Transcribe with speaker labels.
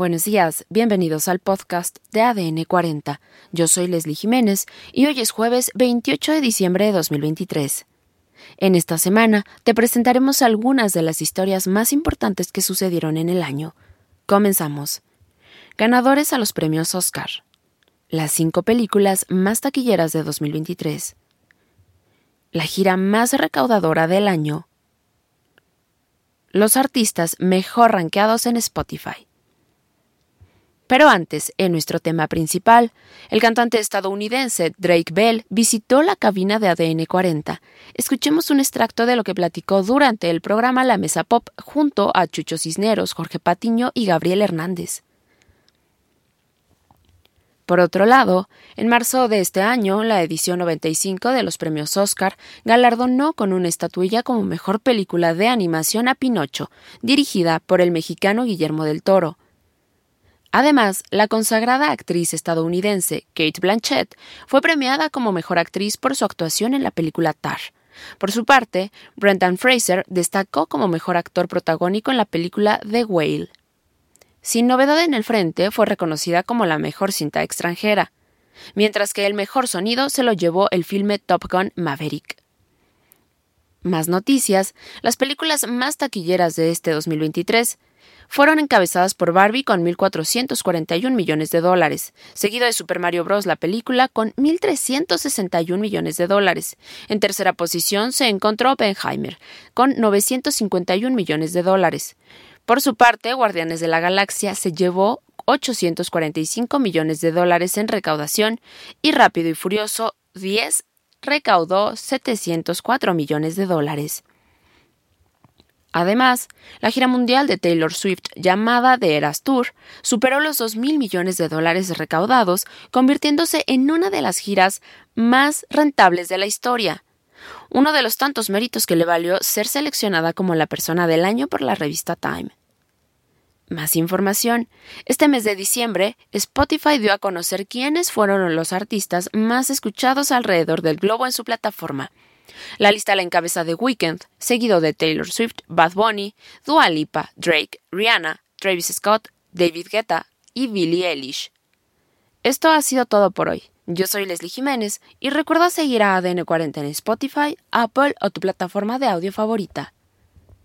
Speaker 1: Buenos días, bienvenidos al podcast de ADN 40. Yo soy Leslie Jiménez y hoy es jueves 28 de diciembre de 2023. En esta semana te presentaremos algunas de las historias más importantes que sucedieron en el año. Comenzamos. Ganadores a los premios Oscar. Las cinco películas más taquilleras de 2023. La gira más recaudadora del año. Los artistas mejor rankeados en Spotify. Pero antes, en nuestro tema principal, el cantante estadounidense Drake Bell visitó la cabina de ADN 40. Escuchemos un extracto de lo que platicó durante el programa La Mesa Pop junto a Chucho Cisneros, Jorge Patiño y Gabriel Hernández. Por otro lado, en marzo de este año, la edición 95 de los premios Oscar galardonó con una estatuilla como mejor película de animación a Pinocho, dirigida por el mexicano Guillermo del Toro. Además, la consagrada actriz estadounidense Kate Blanchett fue premiada como mejor actriz por su actuación en la película Tar. Por su parte, Brendan Fraser destacó como mejor actor protagónico en la película The Whale. Sin novedad en el frente, fue reconocida como la mejor cinta extranjera, mientras que el mejor sonido se lo llevó el filme Top Gun Maverick. Más noticias, las películas más taquilleras de este 2023 fueron encabezadas por Barbie con 1.441 millones de dólares, seguido de Super Mario Bros. la película con 1.361 millones de dólares. En tercera posición se encontró Oppenheimer con 951 millones de dólares. Por su parte, Guardianes de la Galaxia se llevó 845 millones de dólares en recaudación y Rápido y Furioso 10 recaudó 704 millones de dólares. Además, la gira mundial de Taylor Swift llamada The Eras Tour superó los 2 mil millones de dólares recaudados, convirtiéndose en una de las giras más rentables de la historia. Uno de los tantos méritos que le valió ser seleccionada como la persona del año por la revista Time. Más información. Este mes de diciembre, Spotify dio a conocer quiénes fueron los artistas más escuchados alrededor del globo en su plataforma. La lista la encabeza The Weeknd, seguido de Taylor Swift, Bad Bunny, Dua Lipa, Drake, Rihanna, Travis Scott, David Guetta y Billie Eilish. Esto ha sido todo por hoy. Yo soy Leslie Jiménez y recuerda seguir a ADN40 en Spotify, Apple o tu plataforma de audio favorita.